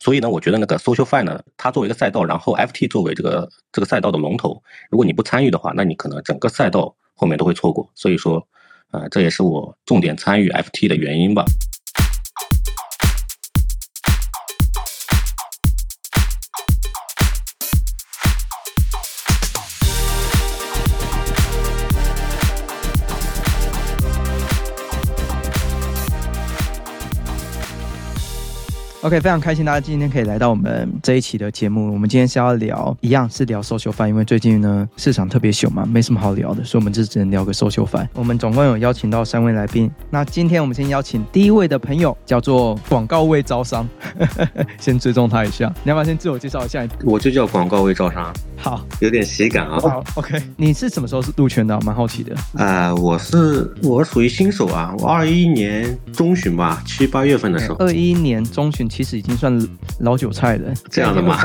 所以呢，我觉得那个 SocialFi 呢，它作为一个赛道，然后 FT 作为这个这个赛道的龙头，如果你不参与的话，那你可能整个赛道后面都会错过。所以说，呃，这也是我重点参与 FT 的原因吧。OK，非常开心大家今天可以来到我们这一期的节目。我们今天是要聊，一样是聊 social f 因为最近呢市场特别熊嘛，没什么好聊的，所以我们就只能聊个 social f 我们总共有邀请到三位来宾，那今天我们先邀请第一位的朋友，叫做广告位招商，先追踪他一下。你要不要先自我介绍一下？我就叫广告位招商。好，有点喜感啊。好，OK。你是什么时候是入圈的？蛮好奇的。呃，我是我属于新手啊，我二一年中旬吧，七八月份的时候。二一年中旬其实已经算老韭菜了。这样的吗？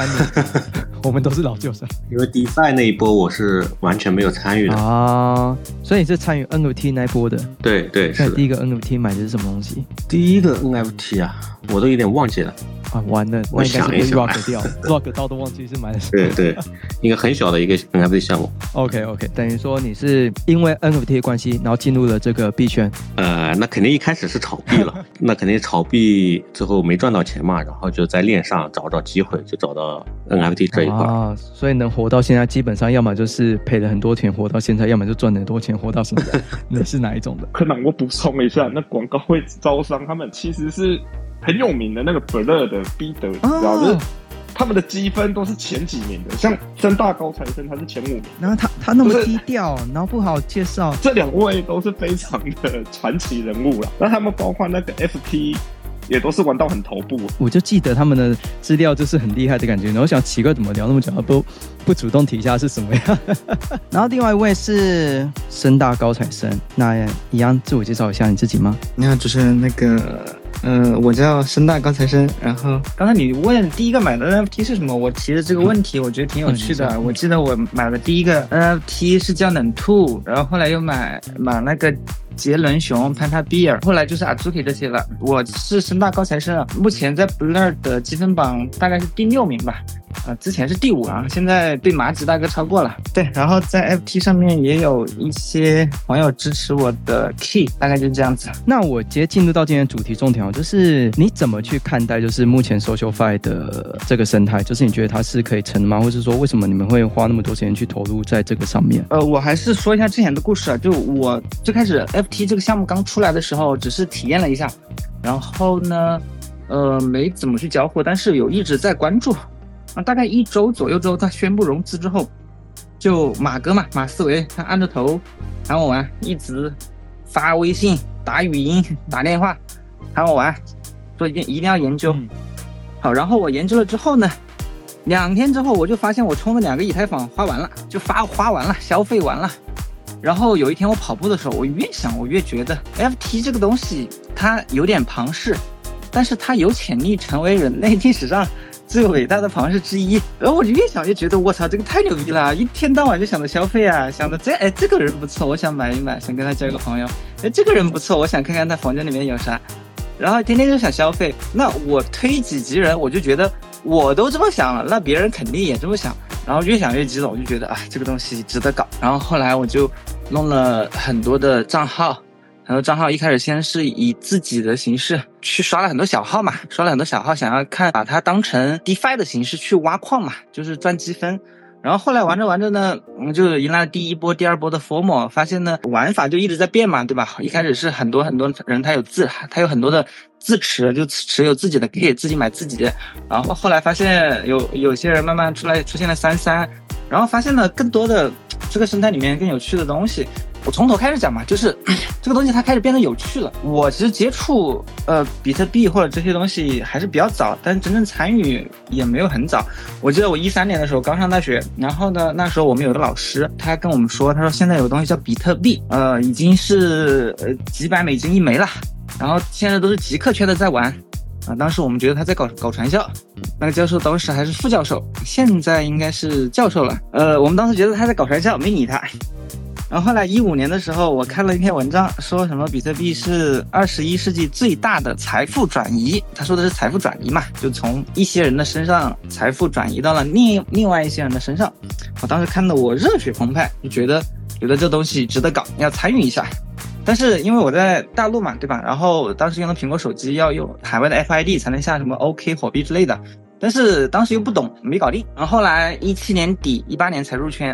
我们都是老韭菜。因为 DeFi 那一波我是完全没有参与的啊，所以你是参与 NFT 那一波的。对对，是。第一个 NFT 买的是什么东西？第一个 NFT 啊，我都有点忘记了。啊，完了，我想一想，rock 掉，rock 到都忘记是买的什么。对对，一个很小的一个 NFT 项目。OK OK，等于说你是因为 NFT 的关系，然后进入了这个币圈。呃，那肯定一开始是炒币了，那肯定炒币之后没赚到钱嘛，然后就在链上找找机会，就找到 NFT 这一块。啊，所以能活到现在，基本上要么就是赔了很多钱活到现在，要么就赚了很多钱活到现在。那是哪一种的？可能我补充一下，那广告会招商，他们其实是。很有名的那个 Blur 的 B 德，你知道就是他们的积分都是前几名的，像深大高材生他是前五名。然后他他那么低调，然后不好介绍。这两位都是非常的传奇人物了。那他们包括那个 FT。也都是玩到很头部，我就记得他们的资料就是很厉害的感觉。然后想奇怪怎么聊那么久，不不主动提一下是什么样。然后另外一位是深大高材生，那一样自我介绍一下你自己吗？你好，主持人，那个，嗯，我叫深大高材生。然后刚才你问第一个买的 NFT 是什么？我提的这个问题，我觉得挺有趣的。我记得我买的第一个 NFT 是叫冷兔，然后后来又买买那个。杰伦熊、潘塔比尔，后来就是阿朱克这些了。我是深大高材生，目前在 Blur 的积分榜大概是第六名吧。啊，之前是第五啊，现在被马吉大哥超过了。对，然后在 FT 上面也有一些网友支持我的 Key，大概就是这样子。那我直接进入到今天主题重点哦，就是你怎么去看待就是目前 SocialFi 的这个生态？就是你觉得它是可以成的吗？或者说为什么你们会花那么多时间去投入在这个上面？呃，我还是说一下之前的故事啊，就我最开始 FT 这个项目刚出来的时候，只是体验了一下，然后呢，呃，没怎么去交互，但是有一直在关注。啊，大概一周左右之后，他宣布融资之后，就马哥嘛，马思维，他按着头喊我玩，一直发微信、打语音、打电话喊我玩，说一定一定要研究。好，然后我研究了之后呢，两天之后我就发现我充的两个以太坊花完了，就发花完了，消费完了。然后有一天我跑步的时候，我越想我越觉得 FT 这个东西它有点庞氏，但是它有潜力成为人类历史上。最伟大的方式之一，然后我就越想越觉得，我操，这个太牛逼了！一天到晚就想着消费啊，想着这哎这个人不错，我想买一买，想跟他交个朋友。哎，这个人不错，我想看看他房间里面有啥。然后天天就想消费，那我推己及人，我就觉得我都这么想了，那别人肯定也这么想。然后越想越激动，我就觉得啊，这个东西值得搞。然后后来我就弄了很多的账号。很多账号一开始先是以自己的形式去刷了很多小号嘛，刷了很多小号，想要看把它当成 DeFi 的形式去挖矿嘛，就是赚积分。然后后来玩着玩着呢，嗯，就迎来了第一波、第二波的 Form，发现呢玩法就一直在变嘛，对吧？一开始是很多很多人他有自他有很多的自持，就持有自己的可以自己买自己的。然后后来发现有有些人慢慢出来出现了三三，然后发现了更多的这个生态里面更有趣的东西。我从头开始讲嘛，就是 这个东西它开始变得有趣了。我其实接触呃比特币或者这些东西还是比较早，但真正参与也没有很早。我记得我一三年的时候刚上大学，然后呢那时候我们有个老师，他跟我们说，他说现在有个东西叫比特币，呃已经是呃几百美金一枚了，然后现在都是极客圈的在玩啊。当时我们觉得他在搞搞传销，那个教授当时还是副教授，现在应该是教授了。呃，我们当时觉得他在搞传销，没理他。然后后来一五年的时候，我看了一篇文章，说什么比特币是二十一世纪最大的财富转移。他说的是财富转移嘛，就从一些人的身上财富转移到了另另外一些人的身上。我当时看的我热血澎湃，就觉得觉得这东西值得搞，要参与一下。但是因为我在大陆嘛，对吧？然后当时用的苹果手机要用海外的 FID 才能下什么 OK 火币之类的，但是当时又不懂，没搞定。然后后来一七年底、一八年才入圈。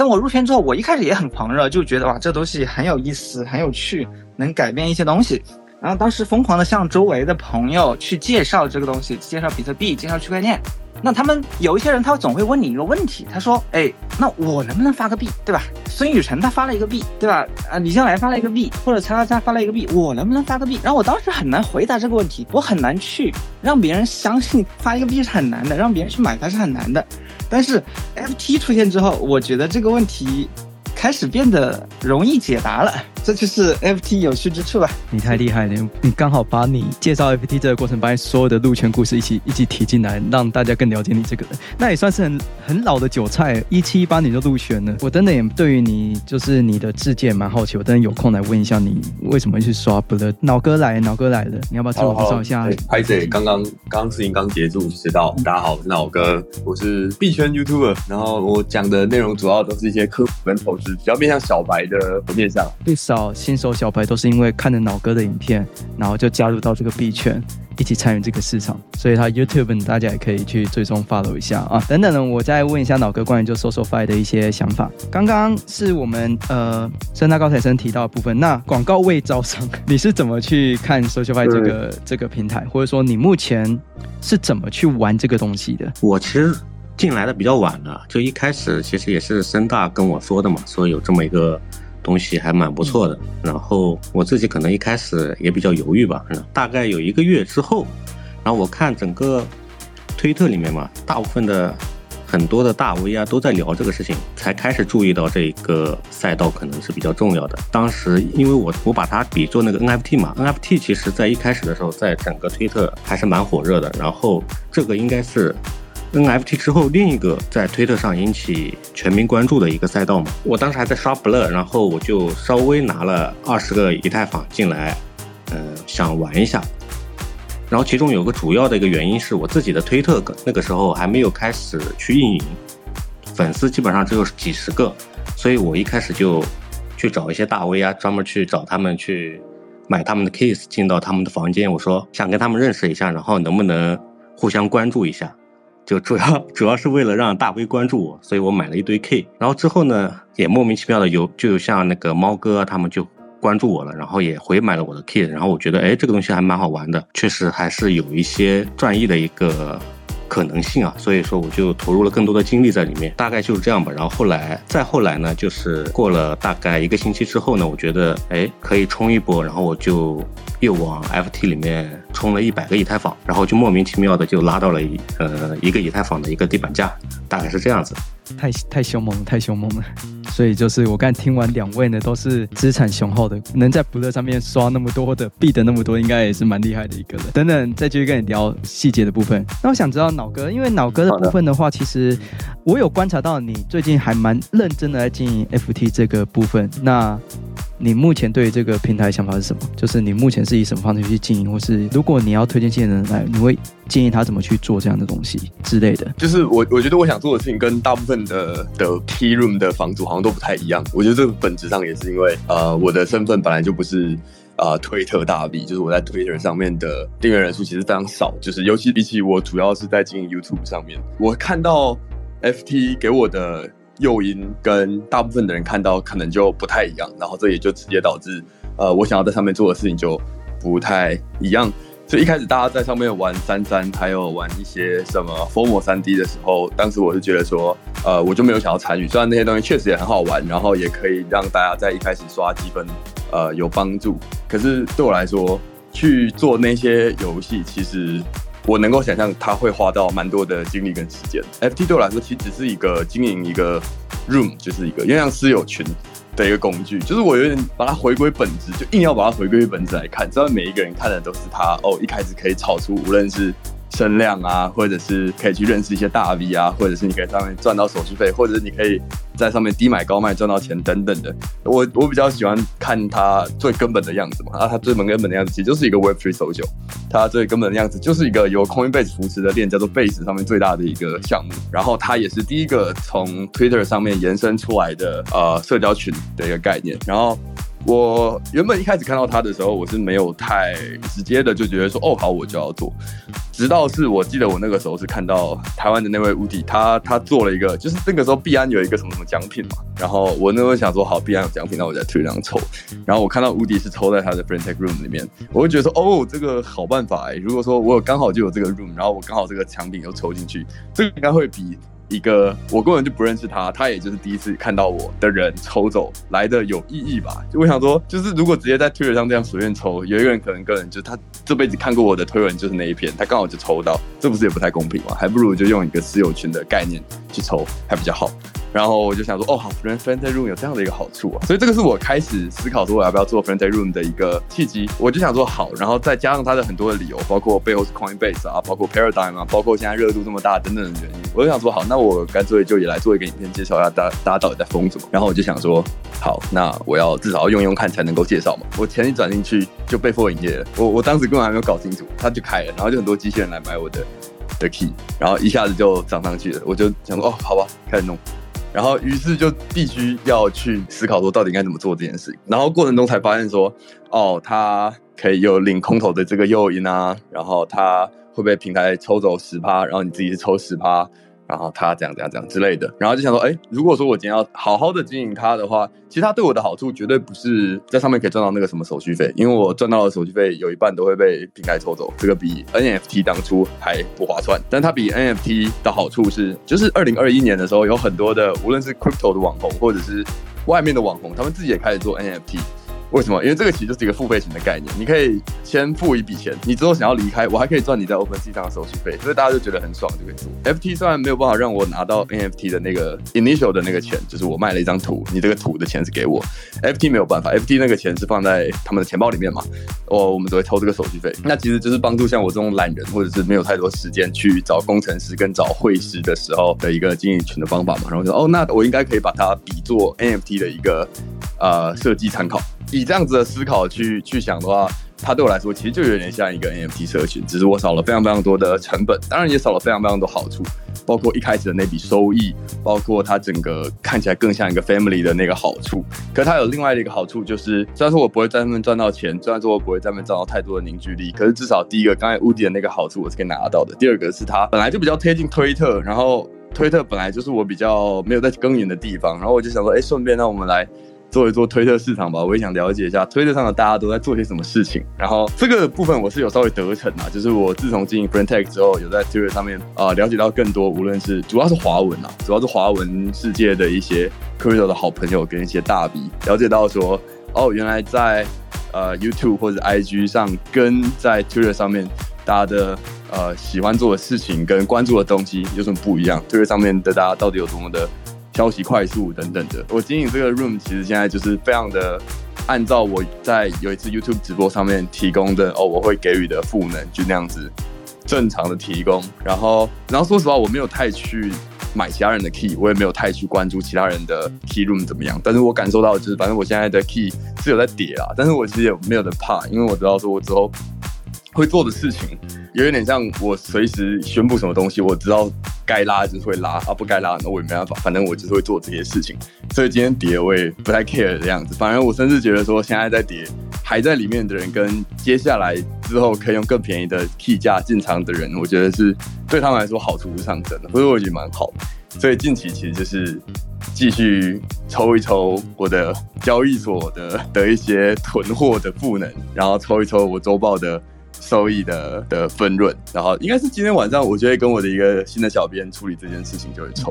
等我入圈之后，我一开始也很狂热，就觉得哇，这东西很有意思，很有趣，能改变一些东西。然后当时疯狂的向周围的朋友去介绍这个东西，介绍比特币，介绍区块链。那他们有一些人，他总会问你一个问题，他说：“哎，那我能不能发个币，对吧？孙雨晨他发了一个币，对吧？啊，李笑来发了一个币，或者叉叉叉发了一个币，我能不能发个币？”然后我当时很难回答这个问题，我很难去让别人相信发一个币是很难的，让别人去买它是很难的。但是 FT 出现之后，我觉得这个问题。开始变得容易解答了，这就是 FT 有趣之处吧？你太厉害了，你刚好把你介绍 FT 这个过程，把你所有的路权故事一起一起提进来，让大家更了解你这个人。那也算是很很老的韭菜，一七一八年就入选了。我真的也对于你就是你的自荐蛮好奇，我真的有空来问一下你为什么去刷不了？脑哥来，脑哥来了，你要不要自我介绍一下？嗨，这刚刚刚刚事情刚结束，知道大家好，我是脑哥，我是币圈 YouTuber，然后我讲的内容主要都是一些科普跟投资。比较面向小白的面向，不少新手小白都是因为看了脑哥的影片，然后就加入到这个币圈，一起参与这个市场。所以他 YouTube 大家也可以去追踪 follow 一下啊。等等呢，我再问一下脑哥关于就 SocialFi 的一些想法。刚刚是我们呃深大高材生提到的部分，那广告位招商，你是怎么去看 SocialFi 这个这个平台，或者说你目前是怎么去玩这个东西的？我其实。进来的比较晚了，就一开始其实也是深大跟我说的嘛，说有这么一个东西还蛮不错的。然后我自己可能一开始也比较犹豫吧，大概有一个月之后，然后我看整个推特里面嘛，大部分的很多的大 V 啊都在聊这个事情，才开始注意到这个赛道可能是比较重要的。当时因为我我把它比作那个 NFT 嘛，NFT 其实在一开始的时候，在整个推特还是蛮火热的。然后这个应该是。NFT 之后，另一个在推特上引起全民关注的一个赛道嘛，我当时还在刷 Blur，然后我就稍微拿了二十个以太坊进来，嗯，想玩一下。然后其中有个主要的一个原因是我自己的推特那个时候还没有开始去运营，粉丝基本上只有几十个，所以我一开始就去找一些大 V 啊，专门去找他们去买他们的 case，进到他们的房间，我说想跟他们认识一下，然后能不能互相关注一下。就主要 主要是为了让大 V 关注我，所以我买了一堆 K，然后之后呢，也莫名其妙的有，就像那个猫哥他们就关注我了，然后也回买了我的 K，然后我觉得哎，这个东西还蛮好玩的，确实还是有一些赚意的一个。可能性啊，所以说我就投入了更多的精力在里面，大概就是这样吧。然后后来再后来呢，就是过了大概一个星期之后呢，我觉得哎可以冲一波，然后我就又往 FT 里面冲了一百个以太坊，然后就莫名其妙的就拉到了呃一个以太坊的一个地板价，大概是这样子。太太凶猛了，太凶猛了。所以就是我刚听完两位呢，都是资产雄厚的，能在不乐上面刷那么多的币的那么多，应该也是蛮厉害的一个人。等等，再继续跟你聊细节的部分。那我想知道脑哥，因为脑哥的部分的话，其实我有观察到你最近还蛮认真的在经营 FT 这个部分。那你目前对这个平台想法是什么？就是你目前是以什么方式去经营，或是如果你要推荐新人来，你会建议他怎么去做这样的东西之类的？就是我我觉得我想做的事情跟大部分的的 T Room 的房主好像都不太一样。我觉得这个本质上也是因为呃我的身份本来就不是啊推特大 V，就是我在 Twitter 上面的订阅人数其实非常少，就是尤其比起我主要是在经营 YouTube 上面，我看到 FT 给我的。诱因跟大部分的人看到可能就不太一样，然后这也就直接导致，呃，我想要在上面做的事情就不太一样。所以一开始大家在上面玩三三，还有玩一些什么 Form 三 D 的时候，当时我是觉得说，呃，我就没有想要参与。虽然那些东西确实也很好玩，然后也可以让大家在一开始刷积分，呃，有帮助。可是对我来说，去做那些游戏，其实。我能够想象他会花到蛮多的精力跟时间。FT 对我来说，其实只是一个经营一个 room，就是一个因为像私有群的一个工具。就是我有点把它回归本质，就硬要把它回归本质来看。知道每一个人看的都是他哦，一开始可以炒出无论是。声量啊，或者是可以去认识一些大 V 啊，或者是你可以上面赚到手续费，或者是你可以在上面低买高卖赚到钱等等的。我我比较喜欢看它最根本的样子嘛，啊，它最根本的样子其实就是一个 Web3 social，它最根本的样子就是一个由 Coinbase 扶持的链叫做 Base 上面最大的一个项目，然后它也是第一个从 Twitter 上面延伸出来的呃社交群的一个概念，然后。我原本一开始看到他的时候，我是没有太直接的就觉得说，哦，好，我就要做。直到是我记得我那个时候是看到台湾的那位乌迪，他他做了一个，就是那个时候币安有一个什么什么奖品嘛。然后我那时候想说，好，币安有奖品，那我在推上抽。然后我看到乌迪是抽在他的 Friend Tech Room 里面，我会觉得说，哦，这个好办法哎。如果说我有刚好就有这个 room，然后我刚好这个奖品又抽进去，这个应该会比。一个我根本就不认识他，他也就是第一次看到我的人抽走来的有意义吧？就我想说，就是如果直接在推文上这样随便抽，有一个人可能个人就他这辈子看过我的推文就是那一篇，他刚好就抽到，这不是也不太公平吗？还不如就用一个私有群的概念去抽，还比较好。然后我就想说，哦，好，friend friend room 有这样的一个好处啊，所以这个是我开始思考说我要不要做 friend room 的一个契机。我就想说好，然后再加上它的很多的理由，包括背后是 Coinbase 啊，包括 Paradigm 啊，包括现在热度这么大等等的原因，我就想说好，那我干脆就也来做一个影片介绍一下大家大家到底在疯什么。然后我就想说好，那我要至少要用用看才能够介绍嘛。我钱一转进去就被迫营业了，我我当时根本还没有搞清楚，他就开了，然后就很多机器人来买我的的 key，然后一下子就涨上去了。我就想说哦，好吧，开始弄。然后，于是就必须要去思考说，到底应该怎么做这件事。然后过程中才发现说，哦，他可以有领空投的这个诱因啊，然后他会被平台抽走十趴，然后你自己是抽十趴。然后他这样这样这样之类的，然后就想说，哎，如果说我今天要好好的经营它的话，其实它对我的好处绝对不是在上面可以赚到那个什么手续费，因为我赚到的手续费有一半都会被平台抽走，这个比 NFT 当初还不划算。但它比 NFT 的好处是，就是二零二一年的时候，有很多的无论是 Crypto 的网红，或者是外面的网红，他们自己也开始做 NFT。为什么？因为这个其实就是一个付费型的概念，你可以先付一笔钱，你之后想要离开，我还可以赚你在 OpenSea 上的手续费，所以大家就觉得很爽，就可以做。FT 虽然没有办法让我拿到 NFT 的那个 initial 的那个钱，就是我卖了一张图，你这个图的钱是给我，FT 没有办法，FT 那个钱是放在他们的钱包里面嘛，哦，我们只会抽这个手续费。那其实就是帮助像我这种懒人，或者是没有太多时间去找工程师跟找会师的时候的一个经营群的方法嘛。然后就哦，那我应该可以把它比作 NFT 的一个呃设计参考。以这样子的思考去去想的话，它对我来说其实就有点像一个 NFT 社群，只是我少了非常非常多的成本，当然也少了非常非常多好处，包括一开始的那笔收益，包括它整个看起来更像一个 family 的那个好处。可它有另外的一个好处，就是虽然说我不会在上面赚到钱，虽然说我不会在上面赚到太多的凝聚力，可是至少第一个刚才乌迪的那个好处我是可以拿到的。第二个是它本来就比较贴近推特，然后推特本来就是我比较没有在耕耘的地方，然后我就想说，哎，顺便让我们来。做一做推特市场吧，我也想了解一下推特上的大家都在做些什么事情。然后这个部分我是有稍微得逞啊，就是我自从经营 Friend Tech 之后，有在推特上面啊了解到更多，无论是主要是华文啊，主要是华文世界的一些 Crypto 的好朋友跟一些大 V，了解到说，哦，原来在呃 YouTube 或者 IG 上跟在 Twitter 上面大家的呃喜欢做的事情跟关注的东西有什么不一样？Twitter 上面的大家到底有多么的？消息快速等等的，我经营这个 room 其实现在就是非常的按照我在有一次 YouTube 直播上面提供的哦，我会给予的赋能就那样子正常的提供。然后，然后说实话，我没有太去买其他人的 key，我也没有太去关注其他人的 key room 怎么样。但是我感受到就是，反正我现在的 key 是有在跌啊，但是我其实也没有的怕，因为我知道说我之后会做的事情。有一点像我随时宣布什么东西，我知道该拉就是会拉啊，不该拉那我也没办法，反正我就是会做这些事情。所以今天跌我也不太 care 的样子，反而我甚至觉得说现在在跌还在里面的人，跟接下来之后可以用更便宜的 key 价进场的人，我觉得是对他们来说好处是上升的，所以我觉得蛮好。所以近期其实就是继续抽一抽我的交易所的的一些囤货的赋能，然后抽一抽我周报的。收益的的分润，然后应该是今天晚上，我就会跟我的一个新的小编处理这件事情，就会抽，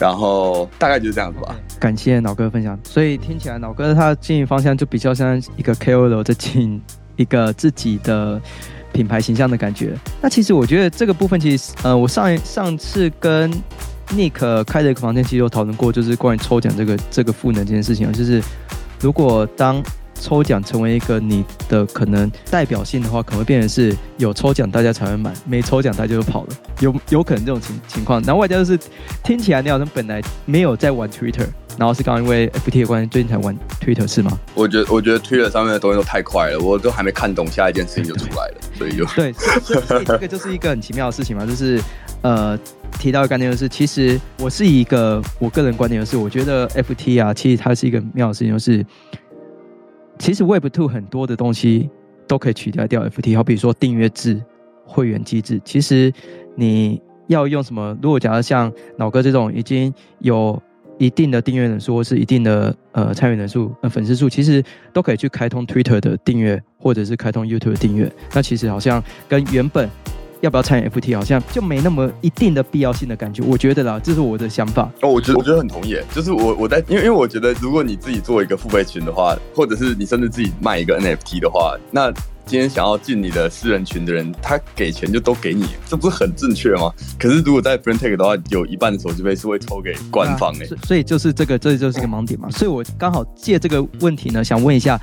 然后大概就是这样子吧。感谢脑哥分享，所以听起来脑哥他经营方向就比较像一个 KOL 在经一个自己的品牌形象的感觉。那其实我觉得这个部分，其实呃，我上一上次跟 Nick 开的一个房间，其实有讨论过，就是关于抽奖这个这个赋能这件事情，就是如果当抽奖成为一个你的可能代表性的话，可能会变成是有抽奖大家才会买，没抽奖大家就跑了，有有可能这种情情况。然后外加就是听起来你好像本来没有在玩 Twitter，然后是刚刚因为 FT 的关系最近才玩 Twitter 是吗？我觉得我觉得 Twitter 上面的东西都太快了，我都还没看懂下一件事情就出来了，所以就对，所以这个就是一个很奇妙的事情嘛，就是呃提到的概念就是，其实我是一个我个人观点就是，我觉得 FT 啊，其实它是一个妙的事情，就是其实 Web Two 很多的东西都可以取代掉 FT，好比如说订阅制、会员机制，其实你要用什么？如果假如像老哥这种已经有一定的订阅人数或是一定的呃参与人数、呃粉丝数，其实都可以去开通 Twitter 的订阅，或者是开通 YouTube 的订阅。那其实好像跟原本要不要参与 FT 好像就没那么一定的必要性的感觉。我觉得啦，这是我的想法。哦，我觉得我觉得很同意，就是我我在因为因为我觉得如果你自己做一个付费群的话，或者是你甚至自己卖一个 NFT 的话，那今天想要进你的私人群的人，他给钱就都给你，这不是很正确吗？可是如果在 b r a n t a k 的话，有一半的手续费是会抽给官方 哎、所以所以就是这个，这就是一个盲点嘛。所以我刚好借这个问题呢，想问一下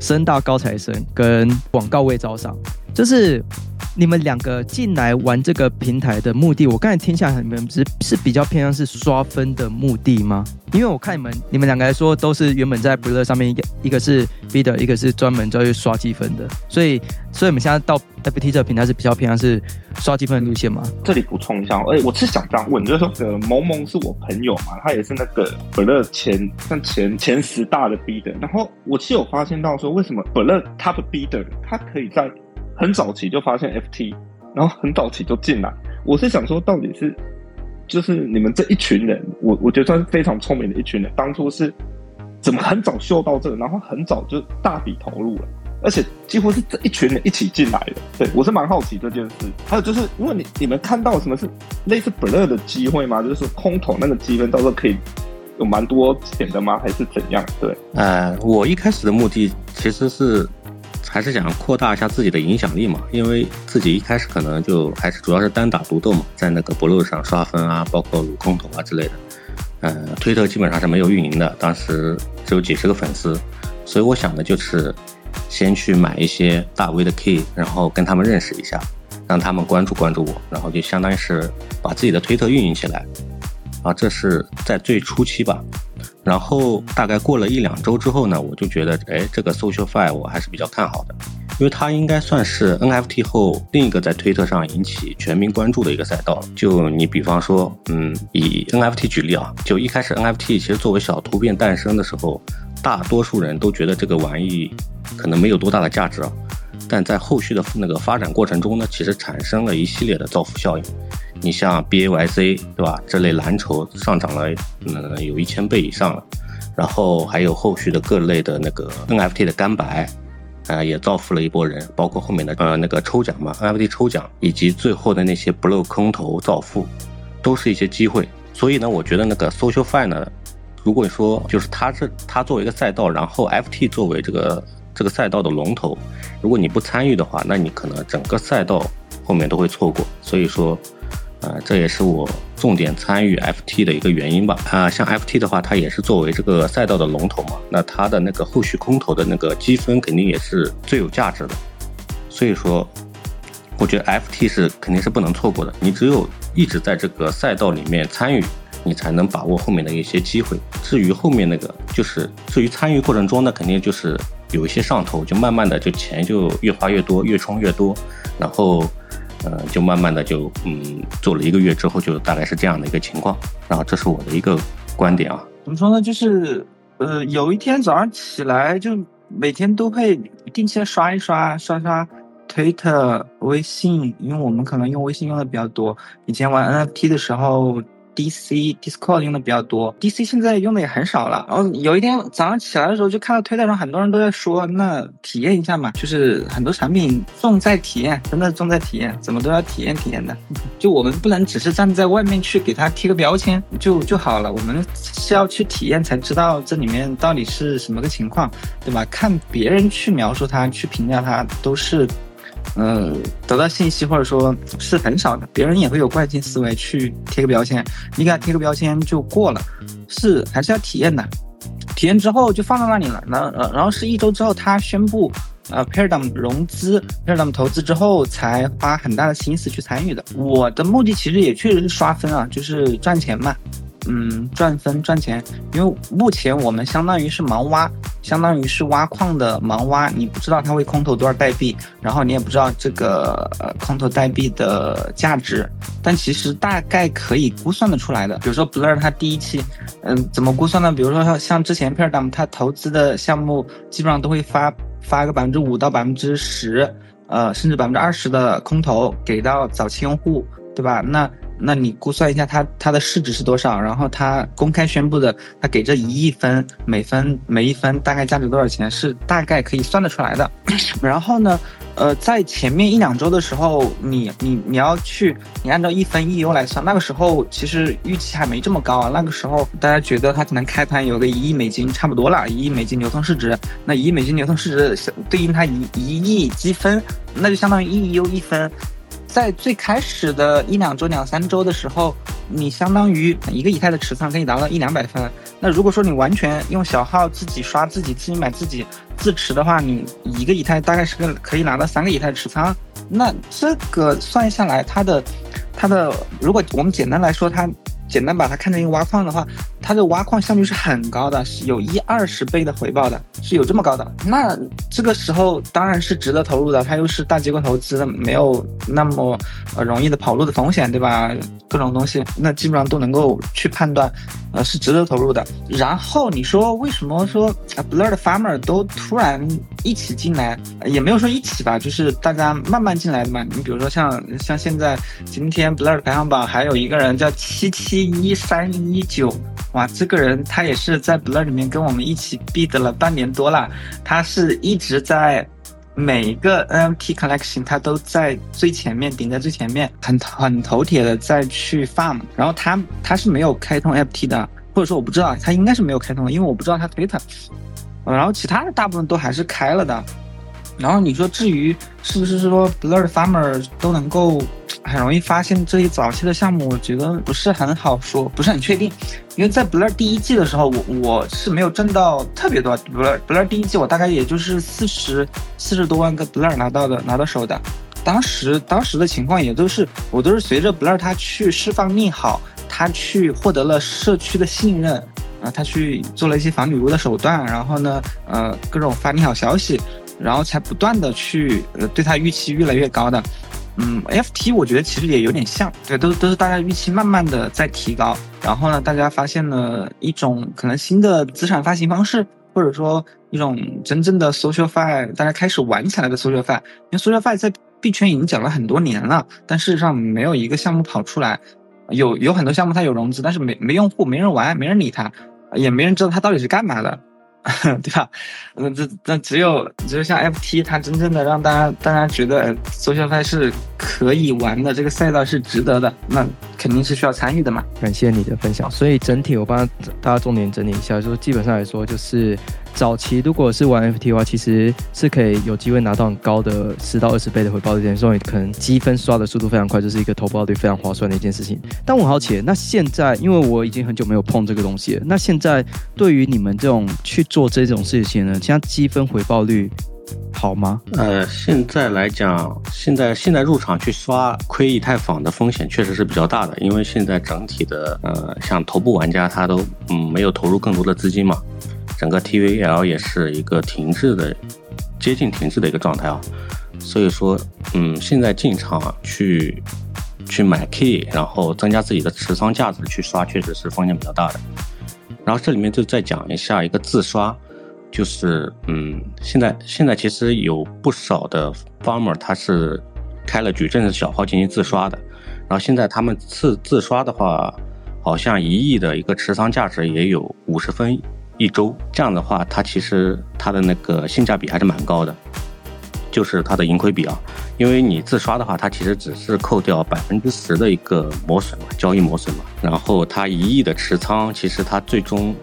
深大高材生跟广告位招商，就是你们两个进来玩这个平台的目的，我刚才听下来，你们是是比较偏向是刷分的目的吗？因为我看你们你们两个来说都是原本在 b l u 上面一个一个是 bidder，一个是专门就去刷积分的，所以所以你们现在到 FT 这个平台是比较偏向是刷积分的路线吗？这里补充一下，哎、我是想这样问，就是说，呃，萌萌是我朋友嘛，他也是那个本乐前像前前十大的 bidder，然后我是有发现到说，为什么本乐 top bidder 他可以在很早期就发现 FT，然后很早期就进来，我是想说，到底是就是你们这一群人，我我觉得算是非常聪明的一群人，当初是怎么很早嗅到这个，然后很早就大笔投入了。而且几乎是这一群人一起进来的。对我是蛮好奇这件事。还有就是，因为你你们看到什么是类似 Blur 的机会吗？就是说空投那个积分到时候可以有蛮多钱的吗？还是怎样？对，呃，我一开始的目的其实是还是想扩大一下自己的影响力嘛，因为自己一开始可能就还是主要是单打独斗嘛，在那个 Blue 上刷分啊，包括撸空投啊之类的。呃，推特基本上是没有运营的，当时只有几十个粉丝，所以我想的就是先去买一些大 V 的 key，然后跟他们认识一下，让他们关注关注我，然后就相当于是把自己的推特运营起来。啊，这是在最初期吧。然后大概过了一两周之后呢，我就觉得，哎，这个 SocialFi 我还是比较看好的，因为它应该算是 NFT 后另一个在推特上引起全民关注的一个赛道。就你比方说，嗯，以 NFT 举例啊，就一开始 NFT 其实作为小图片诞生的时候，大多数人都觉得这个玩意可能没有多大的价值啊。但在后续的那个发展过程中呢，其实产生了一系列的造福效应。你像 BAYC 对吧？这类蓝筹上涨了，嗯，有一千倍以上了。然后还有后续的各类的那个 NFT 的干白，呃，也造福了一波人。包括后面的呃那个抽奖嘛，NFT 抽奖，以及最后的那些 Blow 空头造富，都是一些机会。所以呢，我觉得那个 social fine 呢，如果说就是它是它作为一个赛道，然后 FT 作为这个这个赛道的龙头，如果你不参与的话，那你可能整个赛道后面都会错过。所以说。呃，这也是我重点参与 FT 的一个原因吧。啊、像 FT 的话，它也是作为这个赛道的龙头嘛，那它的那个后续空投的那个积分肯定也是最有价值的。所以说，我觉得 FT 是肯定是不能错过的。你只有一直在这个赛道里面参与，你才能把握后面的一些机会。至于后面那个，就是至于参与过程中那，肯定就是有一些上头，就慢慢的就钱就越花越多，越充越多，然后。呃，就慢慢的就嗯做了一个月之后，就大概是这样的一个情况。然后这是我的一个观点啊。怎么说呢？就是呃，有一天早上起来，就每天都会定期的刷一刷，刷刷推特、微信，因为我们可能用微信用的比较多。以前玩 NFT 的时候。DC Discord 用的比较多，DC 现在用的也很少了。然后有一天早上起来的时候，就看到推特上很多人都在说，那体验一下嘛，就是很多产品重在体验，真的重在体验，怎么都要体验体验的。就我们不能只是站在外面去给它贴个标签就就好了，我们是要去体验才知道这里面到底是什么个情况，对吧？看别人去描述它、去评价它，都是。呃，得到信息或者说是很少的，别人也会有惯性思维去贴个标签，你给他贴个标签就过了，是还是要体验的。体验之后就放到那里了。然后然后是一周之后，他宣布呃 Paradigm 融资，Paradigm 投资之后才花很大的心思去参与的。我的目的其实也确实是刷分啊，就是赚钱嘛。嗯，赚分赚钱，因为目前我们相当于是盲挖，相当于是挖矿的盲挖，你不知道它会空投多少代币，然后你也不知道这个呃空投代币的价值，但其实大概可以估算的出来的。比如说 Blur 它第一期，嗯，怎么估算呢？比如说像之前 p a r d a m 它投资的项目，基本上都会发发个百分之五到百分之十，呃，甚至百分之二十的空投给到早期用户，对吧？那那你估算一下它它的市值是多少？然后它公开宣布的，它给这一亿分，每分每一分大概价值多少钱？是大概可以算得出来的。然后呢，呃，在前面一两周的时候，你你你要去，你按照一分一 U 来算，那个时候其实预期还没这么高啊。那个时候大家觉得它可能开盘有个一亿美金差不多了，一亿美金流通市值，那一亿美金流通市值对应它一一亿积分，那就相当于一 U 一分。在最开始的一两周、两三周的时候，你相当于一个以太的持仓可以达到一两百分。那如果说你完全用小号自己刷、自己自己买、自己自持的话，你一个以太大概是个可以拿到三个以太持仓。那这个算下来，它的它的，如果我们简单来说，它。简单把它看成一个挖矿的话，它的挖矿效率是很高的，是有一二十倍的回报的，是有这么高的。那这个时候当然是值得投入的，它又是大机构投资的，没有那么呃容易的跑路的风险，对吧？各种东西，那基本上都能够去判断，呃，是值得投入的。然后你说为什么说 Blur 的 Farmer 都突然一起进来，也没有说一起吧，就是大家慢慢进来的嘛。你比如说像像现在今天 Blur 的排行榜还有一个人叫七七。一三一九，哇，这个人他也是在 Blur 里面跟我们一起 bid 了半年多了，他是一直在每一个 NFT collection 他都在最前面，顶在最前面，很很头铁的在去 farm，然后他他是没有开通 FT 的，或者说我不知道，他应该是没有开通，因为我不知道他 Twitter，然后其他的大部分都还是开了的。然后你说，至于是不是说 Blur Farmer 都能够很容易发现这一早期的项目，我觉得不是很好说，不是很确定。因为在 Blur 第一季的时候，我我是没有挣到特别多。Blur Blur 第一季我大概也就是四十四十多万个 Blur 拿到的拿到手的，当时当时的情况也都是我都是随着 Blur 他去释放利好，他去获得了社区的信任，啊，他去做了一些防女巫的手段，然后呢，呃，各种发利好消息。然后才不断的去呃对他预期越来越高的，嗯，FT 我觉得其实也有点像，对，都都是大家预期慢慢的在提高，然后呢，大家发现了一种可能新的资产发行方式，或者说一种真正的 social fi，大家开始玩起来的 social fi，因为 social fi 在币圈已经讲了很多年了，但事实上没有一个项目跑出来，有有很多项目它有融资，但是没没用户，没人玩，没人理它，也没人知道它到底是干嘛的。对吧？那这那只有只有像 FT，它真正的让大家大家觉得缩小派是可以玩的，这个赛道是值得的，那肯定是需要参与的嘛。感谢你的分享。所以整体我帮大家重点整理一下，就是基本上来说就是。早期如果是玩 FT 的话，其实是可以有机会拿到很高的十到二十倍的回报率，所以可能积分刷的速度非常快，这是一个投报率非常划算的一件事情。但我好奇，那现在因为我已经很久没有碰这个东西了，那现在对于你们这种去做这种事情呢，现在积分回报率好吗？呃，现在来讲，现在现在入场去刷亏以太坊的风险确实是比较大的，因为现在整体的呃，像头部玩家他都嗯没有投入更多的资金嘛。整个 TVL 也是一个停滞的，接近停滞的一个状态啊，所以说，嗯，现在进场去去买 Key，然后增加自己的持仓价值去刷，确实是风险比较大的。然后这里面就再讲一下一个自刷，就是嗯，现在现在其实有不少的 Farmer 他是开了矩阵的小号进行自刷的，然后现在他们自自刷的话，好像一亿的一个持仓价值也有五十分。一周这样的话，它其实它的那个性价比还是蛮高的，就是它的盈亏比啊。因为你自刷的话，它其实只是扣掉百分之十的一个磨损嘛，交易磨损嘛。然后它一亿的持仓，其实它最终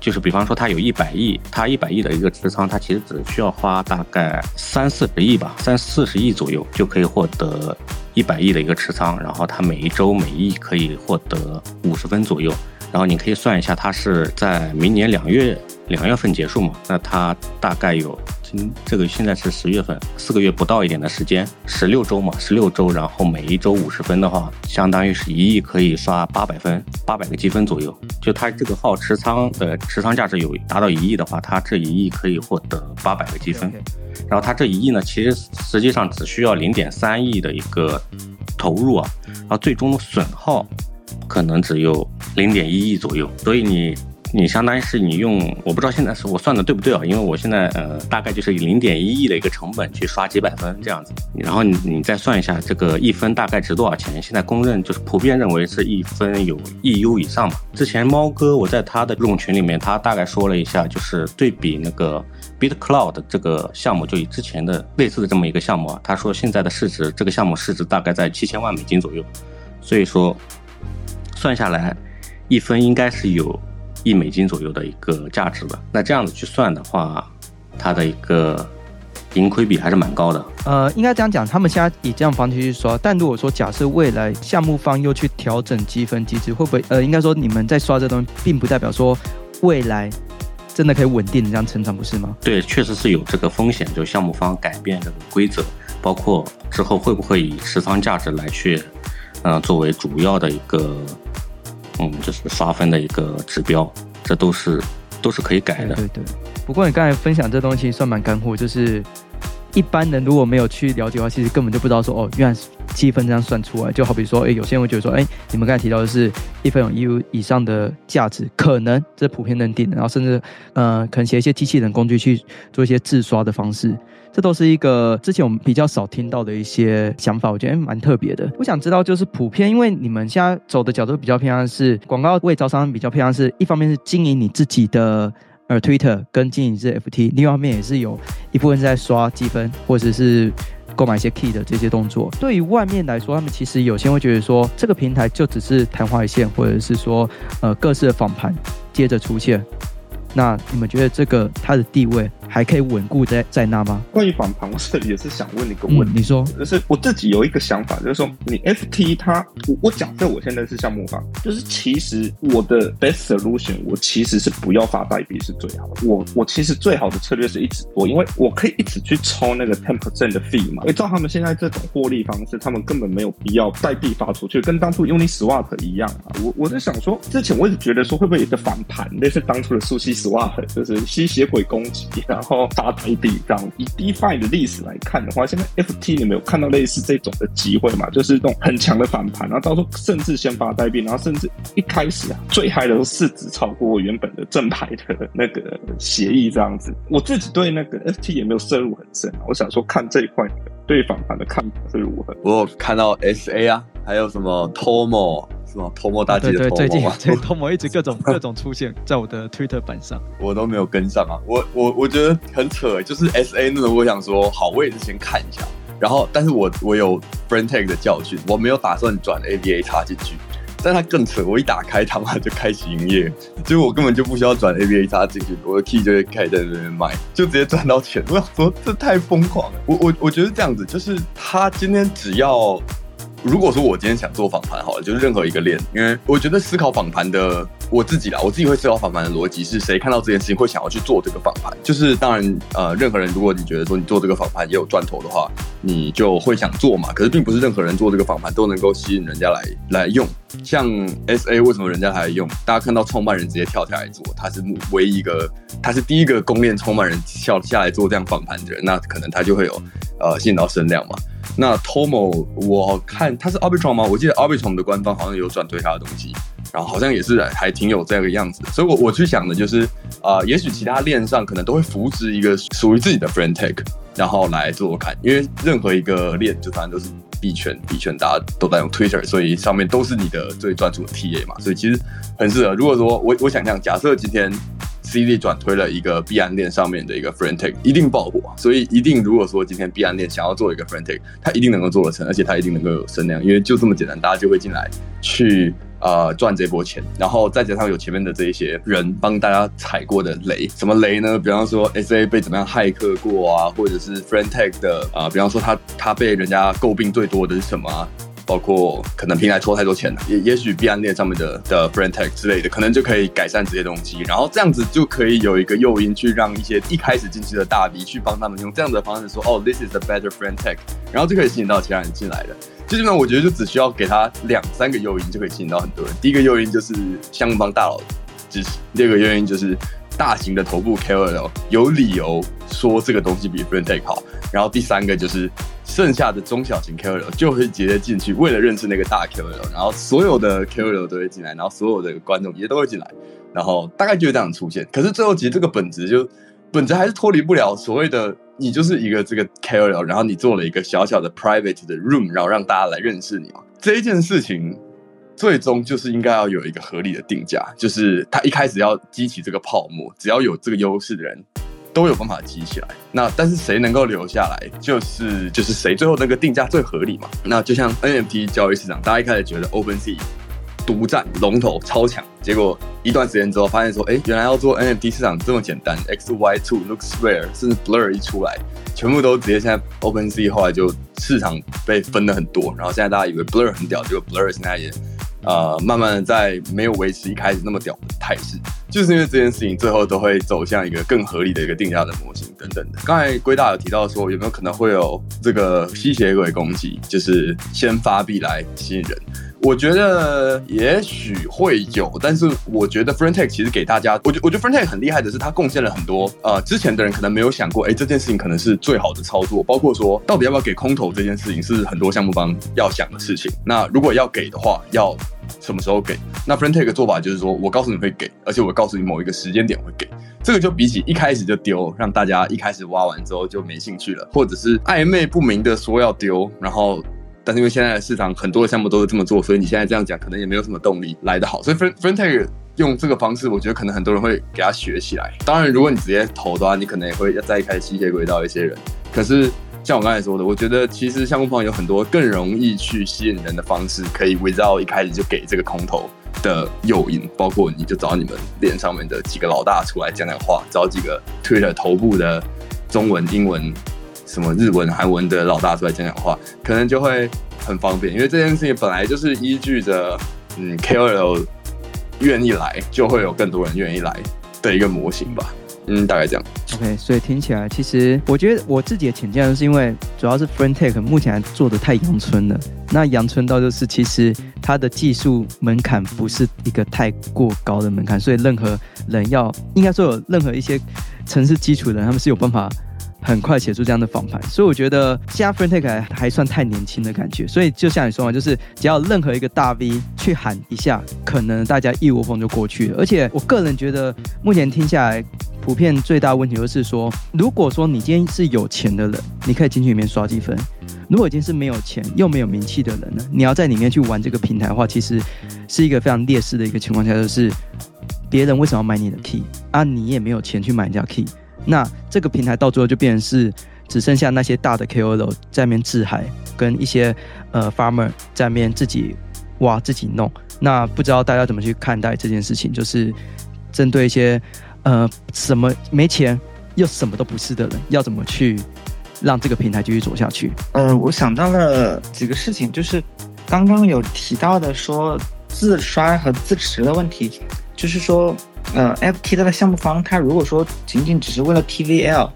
就是，比方说它有一百亿，它一百亿的一个持仓，它其实只需要花大概三四十亿吧，三四十亿左右就可以获得一百亿的一个持仓。然后它每一周每亿可以获得五十分左右。然后你可以算一下，它是在明年两月两月份结束嘛？那它大概有今这个现在是十月份，四个月不到一点的时间，十六周嘛，十六周，然后每一周五十分的话，相当于是一亿可以刷八百分，八百个积分左右。就它这个号持仓的持仓价值有达到一亿的话，它这一亿可以获得八百个积分。然后它这一亿呢，其实实际上只需要零点三亿的一个投入啊，然后最终的损耗可能只有零点一亿左右，所以你你相当于是你用，我不知道现在是我算的对不对啊？因为我现在呃大概就是以零点一亿的一个成本去刷几百分这样子，然后你你再算一下这个一分大概值多少钱？现在公认就是普遍认为是一分有一 U 以上嘛。之前猫哥我在他的入众群里面，他大概说了一下，就是对比那个 BitCloud 这个项目，就以之前的类似的这么一个项目啊，他说现在的市值这个项目市值大概在七千万美金左右，所以说算下来一分应该是有一美金左右的一个价值的。那这样子去算的话，它的一个盈亏比还是蛮高的。呃，应该这样讲，他们现在以这样方式去刷，但如果说假设未来项目方又去调整积分机制，会不会？呃，应该说你们在刷这东西，并不代表说未来真的可以稳定的这样成长，不是吗？对，确实是有这个风险，就项目方改变这个规则，包括之后会不会以持仓价值来去，呃，作为主要的一个，嗯，就是刷分的一个指标，这都是都是可以改的。对对。不过你刚才分享这东西算蛮干货，就是一般人如果没有去了解的话，其实根本就不知道说哦，原来积分这样算出来。就好比说，哎，有些人会觉得说，哎，你们刚才提到的是一分有一以上的价值，可能这普遍认定，然后甚至呃，可能写一些机器人工具去做一些自刷的方式，这都是一个之前我们比较少听到的一些想法，我觉得蛮特别的。我想知道就是普遍，因为你们现在走的角度比较偏向是广告为招商，比较偏向是一方面是经营你自己的。而 Twitter 跟经营是 FT，另外一方面也是有一部分是在刷积分，或者是购买一些 Key 的这些动作。对于外面来说，他们其实有些会觉得说，这个平台就只是昙花一现，或者是说，呃，各式的访盘接着出现。那你们觉得这个它的地位还可以稳固在在那吗？关于反盘，我这里也是想问你一个问题，你说，就是我自己有一个想法，就是说你 FT 它，我我假设我现在是项目方，就是其实我的 best solution，我其实是不要发代币是最好的。我我其实最好的策略是一直做，因为我可以一直去抽那个 ten percent 的 fee 嘛。因为照他们现在这种获利方式，他们根本没有必要代币发出去，跟当初 Uniswap 一样啊。我我在想说，之前我一直觉得说会不会有一个反盘，类似当初的苏西 Swap，就是吸血鬼攻击，然后发代币这样。以 DeFi 的历史来看的话，现在 FT 你没有看到类似这种的机会嘛？就是这种很强的反盘，然后到时候甚至先发代币，然后甚至一开始啊，最嗨的市值超过原本的正牌的那个协议这样子。我自己对那个 FT 也没有深入很深，我想说看这一块对反盘的看法是如何。我有看到 SA 啊，还有什么 Tomo 是吗？Tomo 大对对，记得 Tomo 最近吗？对 Tomo 一直各种各种出现在我的 Twitter 版上。我都没有跟上啊。我我我觉得很扯欸，就是 S A 那种，我想说好，我也是先看一下，然后但是我我有 Tag 的教训，我没有打算转 A B A 插进去。但它更扯，我一打开他妈就开始营业，结果我根本就不需要转 A B A 插进去，我的 key 就会开始在那边卖，就直接赚到钱。我想说这太疯狂了，我我我觉得这样子，就是他今天只要。如果说我今天想做访谈好了，就是任何一个链，因为我觉得思考访谈的我自己啦，我自己会思考访谈的逻辑是谁看到这件事情会想要去做这个访谈，就是当然呃，任何人如果你觉得说你做这个访谈也有赚头的话，你就会想做嘛。可是并不是任何人做这个访谈都能够吸引人家来来用。像 S A 为什么人家还用？大家看到创办人直接跳下来做，他是唯一一个，他是第一个公链创办人跳下来做这样访谈的人，那可能他就会有呃吸引到声量嘛。那 Tomo 我看他是 Arbitrum 吗？我记得 Arbitrum 的官方好像有转推他的东西，然后好像也是还挺有这个样子。所以，我我去想的就是，啊，也许其他链上可能都会扶植一个属于自己的 Friend Tag，然后来做看，因为任何一个链就反正都是币圈，币圈大家都在用 Twitter，所以上面都是你的最专属的 TA 嘛，所以其实很适合。如果说我我想象，假设今天 CD 转推了一个币安链上面的一个 Friend Tag，一定爆火，所以一定如果说今天币安链想要做一个 Friend Tag，它一定能够做得成，而且它一定能够有声量，因为就这么简单，大家就会进来去呃赚这波钱，然后再加上有前面的这一些人帮大家踩过的雷，什么雷呢？比方说 SA 被怎么样骇客过啊，或者是 Friend Tag 的啊、比方说他他被人家诟病最多的是什么啊？包括可能平台抽太多钱了，也也许币安链上面的的 friend Tech 之类的，可能就可以改善这些东西，然后这样子就可以有一个诱因去让一些一开始进去的大 V 去帮他们用这样的方式说，哦，this is a better friend Tech 然后就可以吸引到其他人进来了。基本上我觉得就只需要给他两三个诱因就可以吸引到很多人。第一个诱因就是项目方大佬支持，第二个诱因就是大型的头部 KOL 有理由说这个东西比 friend Tech 好，然后第三个就是剩下的中小型 KOL 就会直接进去，为了认识那个大 KOL，然后所有的 KOL 都会进来，然后所有的观众也都会进来，然后大概就是这样出现。可是最后其实这个本质就本质还是脱离不了所谓的。你就是一个这个 KOL，然后你做了一个小小的 private 的 room，然后让大家来认识你嘛。这一件事情最终就是应该要有一个合理的定价，就是他一开始要激起这个泡沫，只要有这个优势的人都有办法激起来。那但是谁能够留下来，就是就是谁最后那个定价最合理嘛。那就像 NFT 交易市场，大家一开始觉得 OpenSea。独占龙头超强，结果一段时间之后发现说，哎，原来要做 NFT 市场这么简单。X Y Two looks rare，甚至 Blur 一出来，全部都直接现在 OpenSea 后来就市场被分了很多，然后现在大家以为 Blur 很屌，结果 Blur 现在也呃慢慢的在没有维持一开始那么屌的态势，就是因为这件事情最后都会走向一个更合理的一个定价的模型等等的。刚才龟大有提到说，有没有可能会有这个吸血鬼攻击，就是先发币来吸引人。我觉得也许会有，但是我觉得 FriendTech 其实给大家，我觉我觉得 FriendTech 很厉害的是，它贡献了很多呃之前的人可能没有想过，哎，这件事情可能是最好的操作，包括说到底要不要给空投这件事情，是很多项目方要想的事情。那如果要给的话，要什么时候给？那 FriendTech 的做法就是说我告诉你会给，而且我告诉你某一个时间点会给，这个就比起一开始就丢，让大家一开始挖完之后就没兴趣了，或者是暧昧不明的说要丢，然后。但是因为现在的市场很多的项目都是这么做，所以你现在这样讲可能也没有什么动力来得好。所以 FRN FRN TAG 用这个方式，我觉得可能很多人会给他学起来。当然，如果你直接投的话，你可能也会要再开吸血鬼到一些人。可是像我刚才说的，我觉得其实项目方有很多更容易去吸引人的方式，可以围绕一开始就给这个空投的诱因，包括你就找你们链上面的几个老大出来讲讲话，找几个 Twitter 头部的中文、英文。什么日文、韩文的老大出来讲讲话，可能就会很方便，因为这件事情本来就是依据着，嗯，KOL 愿意来，就会有更多人愿意来的一个模型吧。嗯，大概这样。OK，所以听起来，其实我觉得我自己的浅见是因为主要是 FriendTech 目前做的太阳春了。那阳春到就是其实它的技术门槛不是一个太过高的门槛，所以任何人要应该说有任何一些城市基础的人，他们是有办法。很快写出这样的访谈，所以我觉得现在 FinTech 还还算太年轻的感觉，所以就像你说嘛，就是只要任何一个大 V 去喊一下，可能大家一窝蜂就过去了。而且我个人觉得，目前听下来，普遍最大问题就是说，如果说你今天是有钱的人，你可以进去里面刷积分；如果已经是没有钱又没有名气的人呢，你要在里面去玩这个平台的话，其实是一个非常劣势的一个情况下，就是别人为什么要买你的 key 啊？你也没有钱去买人家 key。那这个平台到最后就变成是只剩下那些大的 KOL 在面自嗨，跟一些呃 farmer 在面自己挖自己弄。那不知道大家怎么去看待这件事情？就是针对一些呃什么没钱又什么都不是的人，要怎么去让这个平台继续走下去？呃，我想到了几个事情，就是刚刚有提到的说自刷和自持的问题，就是说。呃，FT 它的项目方，它如果说仅仅只是为了 TVL，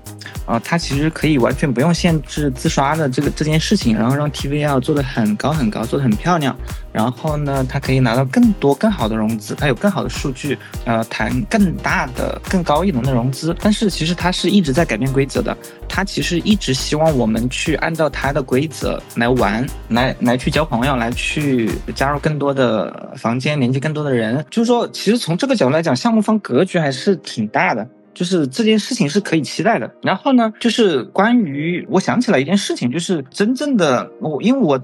啊，它其实可以完全不用限制自刷的这个这件事情，然后让 TVL 做的很高很高，做的很漂亮。然后呢，它可以拿到更多更好的融资，它有更好的数据，呃，谈更大的、更高一轮的融资。但是其实它是一直在改变规则的，它其实一直希望我们去按照它的规则来玩，来来去交朋友，来去加入更多的房间，连接更多的人。就是说，其实从这个角度来讲，项目方格局还是挺大的，就是这件事情是可以期待的。然后呢，就是关于我想起来一件事情，就是真正的我，因为我。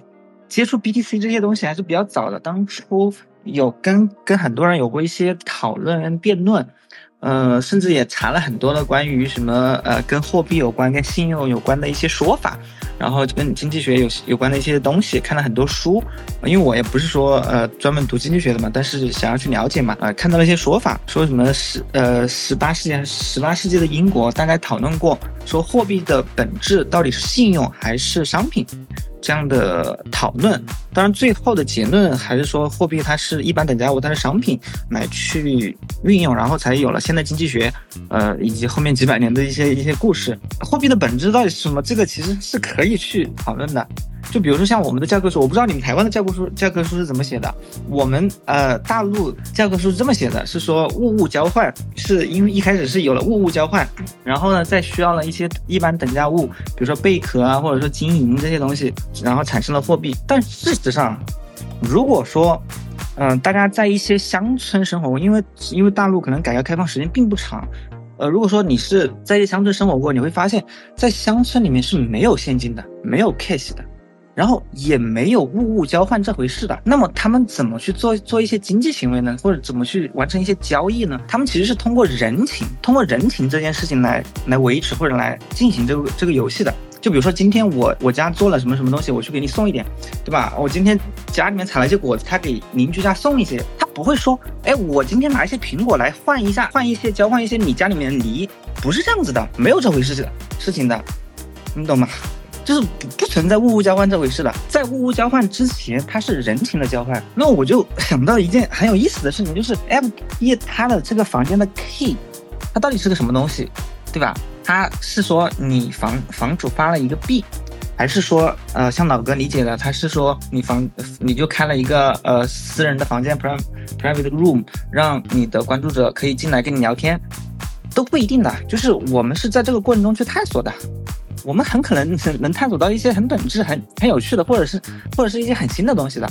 接触 BTC 这些东西还是比较早的，当初有跟跟很多人有过一些讨论跟辩论，呃，甚至也查了很多的关于什么呃跟货币有关、跟信用有关的一些说法，然后跟经济学有有关的一些东西，看了很多书。因为我也不是说呃专门读经济学的嘛，但是想要去了解嘛，啊，看到了一些说法，说什么十呃十八世纪十八世纪的英国大概讨论过，说货币的本质到底是信用还是商品。这样的讨论。当然，最后的结论还是说，货币它是一般等价物，它是商品来去运用，然后才有了现代经济学，呃，以及后面几百年的一些一些故事。货币的本质到底是什么？这个其实是可以去讨论的。就比如说像我们的教科书，我不知道你们台湾的教科书教科书是怎么写的。我们呃大陆教科书是这么写的，是说物物交换，是因为一开始是有了物物交换，然后呢再需要了一些一般等价物，比如说贝壳啊，或者说金银这些东西，然后产生了货币。但事实上，如果说嗯大家在一些乡村生活，因为因为大陆可能改革开放时间并不长，呃如果说你是在一些乡村生活过，你会发现在乡村里面是没有现金的，没有 cash 的。然后也没有物物交换这回事的，那么他们怎么去做做一些经济行为呢？或者怎么去完成一些交易呢？他们其实是通过人情，通过人情这件事情来来维持或者来进行这个这个游戏的。就比如说今天我我家做了什么什么东西，我去给你送一点，对吧？我今天家里面采了一些果子，他给邻居家送一些，他不会说，哎，我今天拿一些苹果来换一下，换一些交换一些你家里面的梨，不是这样子的，没有这回事的事情的，你懂吗？就是不存在物物交换这回事的，在物物交换之前，它是人情的交换。那我就想到一件很有意思的事情，就是 F 一它的这个房间的 key，它到底是个什么东西，对吧？它是说你房房主发了一个币，还是说呃像老哥理解的，他是说你房你就开了一个呃私人的房间 pri private room，让你的关注者可以进来跟你聊天，都不一定的。就是我们是在这个过程中去探索的。我们很可能能探索到一些很本质、很很有趣的，或者是或者是一些很新的东西的。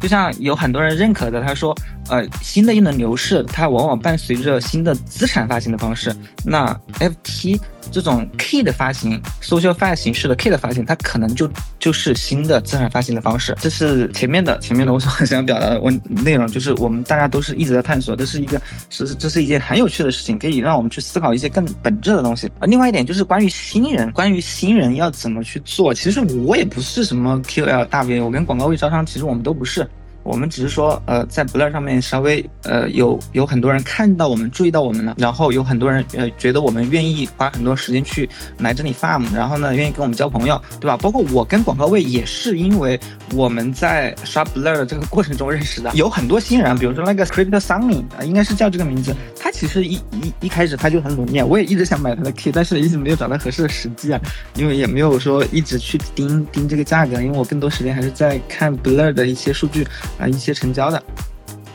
就像有很多人认可的，他说，呃，新的一轮牛市，它往往伴随着新的资产发行的方式。那 FT 这种 K 的发行，social f i 形式的 K 的发行，它可能就就是新的资产发行的方式。这是前面的前面的我所 想表达的问内容，就是我们大家都是一直在探索，这是一个是这是一件很有趣的事情，可以让我们去思考一些更本质的东西。啊，另外一点就是关于新人，关于新人要怎么去做，其实我也不是什么 QL 大 V，我跟广告位招商其实我们都不是。我们只是说，呃，在 Blur 上面稍微，呃，有有很多人看到我们，注意到我们了，然后有很多人，呃，觉得我们愿意花很多时间去来这里 farm，然后呢，愿意跟我们交朋友，对吧？包括我跟广告位也是因为我们在刷 Blur 的这个过程中认识的，有很多新人，比如说那个 Crypto Sunny 啊，应该是叫这个名字，他其实一一一开始他就很努力，我也一直想买他的 Key，但是一直没有找到合适的时机啊，因为也没有说一直去盯盯这个价格，因为我更多时间还是在看 Blur 的一些数据。啊，一些成交的，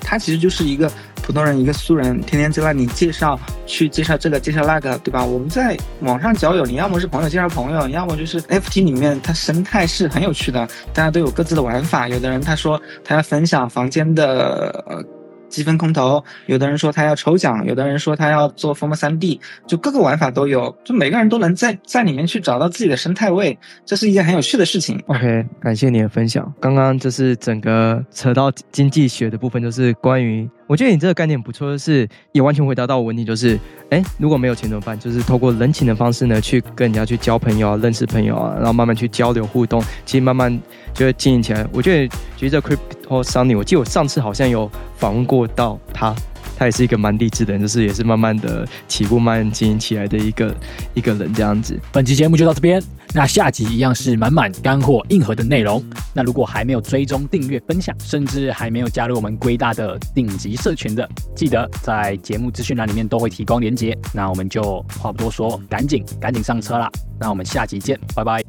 他其实就是一个普通人，一个素人，天天在那里介绍，去介绍这个，介绍那个，对吧？我们在网上交友，你要么是朋友介绍朋友，要么就是 FT 里面，它生态是很有趣的，大家都有各自的玩法。有的人他说他要分享房间的。积分空投，有的人说他要抽奖，有的人说他要做 Form 三 D，就各个玩法都有，就每个人都能在在里面去找到自己的生态位，这是一件很有趣的事情。OK，感谢你的分享。刚刚就是整个扯到经济学的部分，就是关于。我觉得你这个概念不错，是也完全回答到我问题，就是，哎，如果没有钱怎么办？就是透过人情的方式呢，去跟人家去交朋友啊，认识朋友啊，然后慢慢去交流互动，其实慢慢就会经营起来。我觉得，其实这 Crypto Sunny，我记得我上次好像有访问过到他。他也是一个蛮励志的人，就是也是慢慢的起步、慢经营起来的一个一个人这样子。本期节目就到这边，那下集一样是满满干货、硬核的内容。那如果还没有追踪、订阅、分享，甚至还没有加入我们龟大的顶级社群的，记得在节目资讯栏里面都会提供连接。那我们就话不多说，赶紧赶紧上车啦！那我们下集见，拜拜。